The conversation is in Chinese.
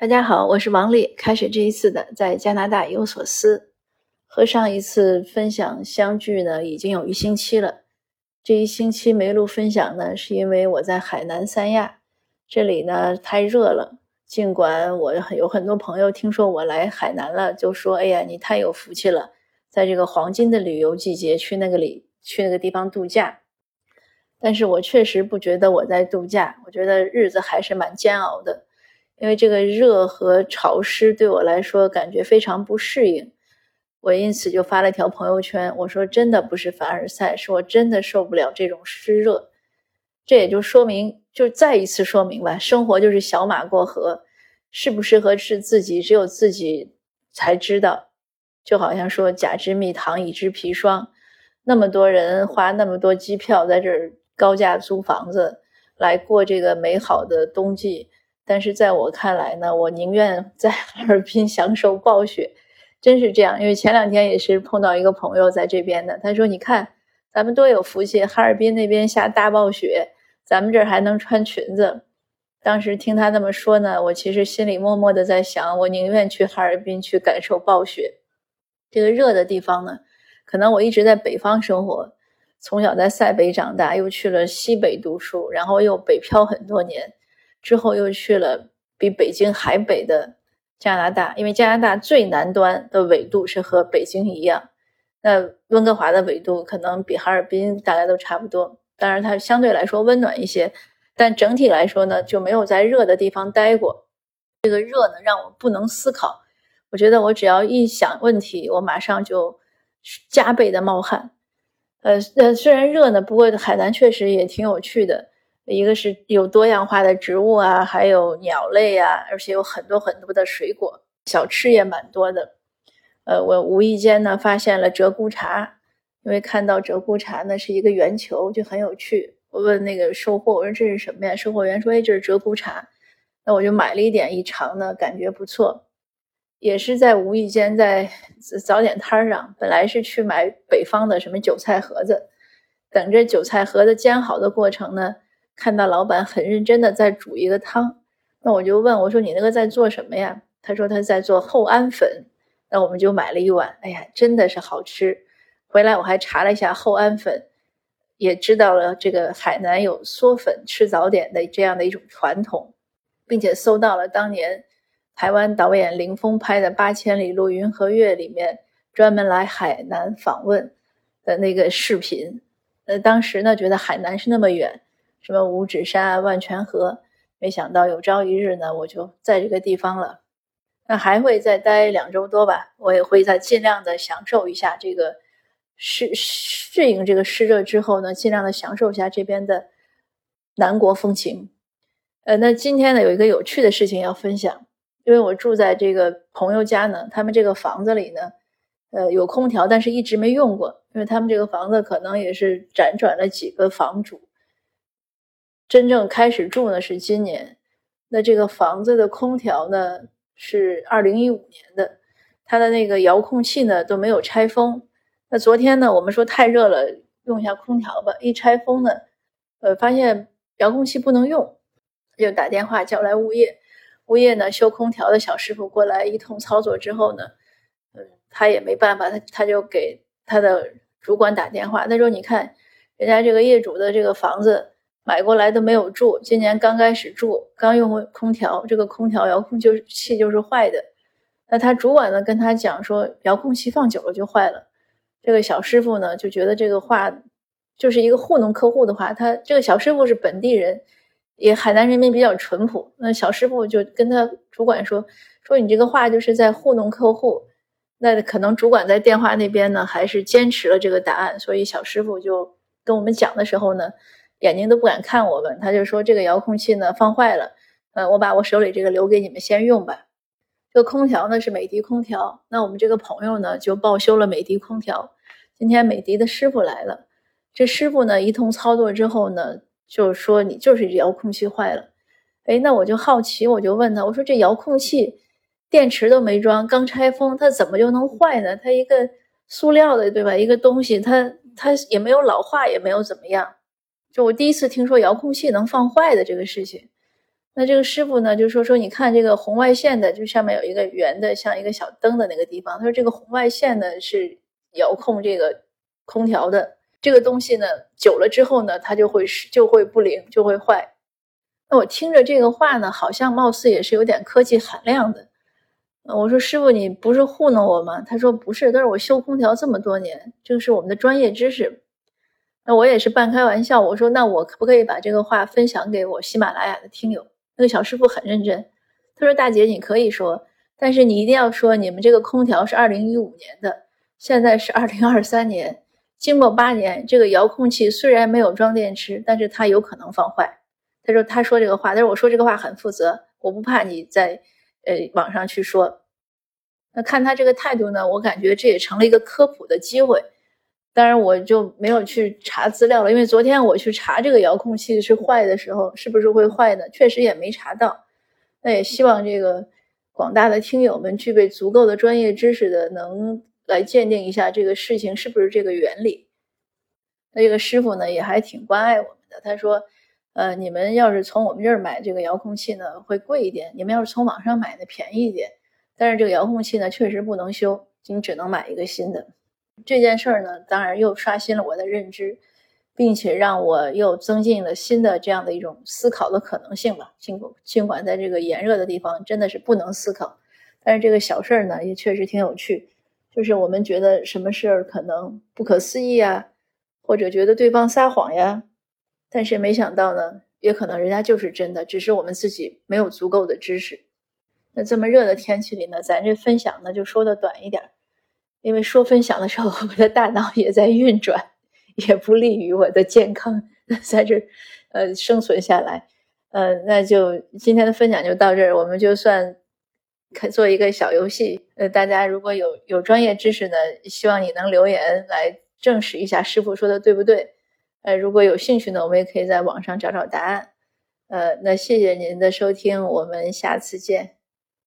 大家好，我是王丽。开始这一次的在加拿大有所思，和上一次分享相聚呢，已经有一星期了。这一星期没录分享呢，是因为我在海南三亚，这里呢太热了。尽管我有很多朋友听说我来海南了，就说：“哎呀，你太有福气了，在这个黄金的旅游季节去那个里去那个地方度假。”但是我确实不觉得我在度假，我觉得日子还是蛮煎熬的。因为这个热和潮湿对我来说感觉非常不适应，我因此就发了条朋友圈，我说真的不是凡尔赛，是我真的受不了这种湿热。这也就说明，就再一次说明吧，生活就是小马过河，适不适合是自己只有自己才知道。就好像说甲之蜜糖，乙之砒霜，那么多人花那么多机票在这儿高价租房子来过这个美好的冬季。但是在我看来呢，我宁愿在哈尔滨享受暴雪，真是这样。因为前两天也是碰到一个朋友在这边的，他说：“你看，咱们多有福气，哈尔滨那边下大暴雪，咱们这儿还能穿裙子。”当时听他那么说呢，我其实心里默默的在想，我宁愿去哈尔滨去感受暴雪。这个热的地方呢，可能我一直在北方生活，从小在塞北长大，又去了西北读书，然后又北漂很多年。之后又去了比北京还北的加拿大，因为加拿大最南端的纬度是和北京一样。那温哥华的纬度可能比哈尔滨大概都差不多，当然它相对来说温暖一些，但整体来说呢就没有在热的地方待过。这个热呢让我不能思考，我觉得我只要一想问题，我马上就加倍的冒汗。呃呃，虽然热呢，不过海南确实也挺有趣的。一个是有多样化的植物啊，还有鸟类啊，而且有很多很多的水果，小吃也蛮多的。呃，我无意间呢发现了鹧鸪茶，因为看到鹧鸪茶呢是一个圆球，就很有趣。我问那个售货，我说这是什么呀？售货员说：“哎，这是鹧鸪茶。”那我就买了一点一尝呢，感觉不错。也是在无意间在早点摊上，本来是去买北方的什么韭菜盒子，等着韭菜盒子煎好的过程呢。看到老板很认真的在煮一个汤，那我就问我说：“你那个在做什么呀？”他说：“他在做厚安粉。”那我们就买了一碗，哎呀，真的是好吃。回来我还查了一下厚安粉，也知道了这个海南有嗦粉吃早点的这样的一种传统，并且搜到了当年台湾导演林峰拍的《八千里路云和月》里面专门来海南访问的那个视频。呃，当时呢觉得海南是那么远。什么五指山、万泉河，没想到有朝一日呢，我就在这个地方了。那还会再待两周多吧？我也会再尽量的享受一下这个适适应这个湿热之后呢，尽量的享受一下这边的南国风情。呃，那今天呢，有一个有趣的事情要分享，因为我住在这个朋友家呢，他们这个房子里呢，呃，有空调，但是一直没用过，因为他们这个房子可能也是辗转了几个房主。真正开始住呢是今年，那这个房子的空调呢是二零一五年的，它的那个遥控器呢都没有拆封。那昨天呢我们说太热了，用一下空调吧。一拆封呢，呃，发现遥控器不能用，就打电话叫来物业。物业呢修空调的小师傅过来一通操作之后呢，嗯，他也没办法，他他就给他的主管打电话，他说：“你看，人家这个业主的这个房子。”买过来都没有住，今年刚开始住，刚用空调，这个空调遥控器就是坏的。那他主管呢跟他讲说，遥控器放久了就坏了。这个小师傅呢就觉得这个话就是一个糊弄客户的话。他这个小师傅是本地人，也海南人民比较淳朴。那小师傅就跟他主管说，说你这个话就是在糊弄客户。那可能主管在电话那边呢还是坚持了这个答案，所以小师傅就跟我们讲的时候呢。眼睛都不敢看我们，他就说这个遥控器呢放坏了，呃，我把我手里这个留给你们先用吧。这个空调呢是美的空调，那我们这个朋友呢就报修了美的空调。今天美的的师傅来了，这师傅呢一通操作之后呢，就说你就是遥控器坏了。哎，那我就好奇，我就问他，我说这遥控器电池都没装，刚拆封，它怎么就能坏呢？它一个塑料的，对吧？一个东西，它它也没有老化，也没有怎么样。就我第一次听说遥控器能放坏的这个事情，那这个师傅呢就说说，你看这个红外线的，就上面有一个圆的，像一个小灯的那个地方。他说这个红外线呢是遥控这个空调的这个东西呢，久了之后呢，它就会就会不灵，就会坏。那我听着这个话呢，好像貌似也是有点科技含量的。我说师傅，你不是糊弄我吗？他说不是，但是我修空调这么多年，这个是我们的专业知识。那我也是半开玩笑，我说那我可不可以把这个话分享给我喜马拉雅的听友？那个小师傅很认真，他说大姐你可以说，但是你一定要说你们这个空调是二零一五年的，现在是二零二三年，经过八年，这个遥控器虽然没有装电池，但是它有可能放坏。他说他说这个话，但是我说这个话很负责，我不怕你在。呃，网上去说，那看他这个态度呢，我感觉这也成了一个科普的机会。当然，我就没有去查资料了，因为昨天我去查这个遥控器是坏的时候，是不是会坏的，确实也没查到。那也希望这个广大的听友们具备足够的专业知识的，能来鉴定一下这个事情是不是这个原理。那这个师傅呢，也还挺关爱我们的，他说。呃，你们要是从我们这儿买这个遥控器呢，会贵一点；你们要是从网上买的，便宜一点。但是这个遥控器呢，确实不能修，你只能买一个新的。这件事儿呢，当然又刷新了我的认知，并且让我又增进了新的这样的一种思考的可能性吧。尽管尽管在这个炎热的地方真的是不能思考，但是这个小事儿呢，也确实挺有趣。就是我们觉得什么事儿可能不可思议啊，或者觉得对方撒谎呀。但是没想到呢，也可能人家就是真的，只是我们自己没有足够的知识。那这么热的天气里呢，咱这分享呢就说的短一点儿，因为说分享的时候，我的大脑也在运转，也不利于我的健康 在这呃生存下来。呃，那就今天的分享就到这儿，我们就算可做一个小游戏。呃，大家如果有有专业知识呢，希望你能留言来证实一下师傅说的对不对。呃，如果有兴趣呢，我们也可以在网上找找答案。呃，那谢谢您的收听，我们下次见。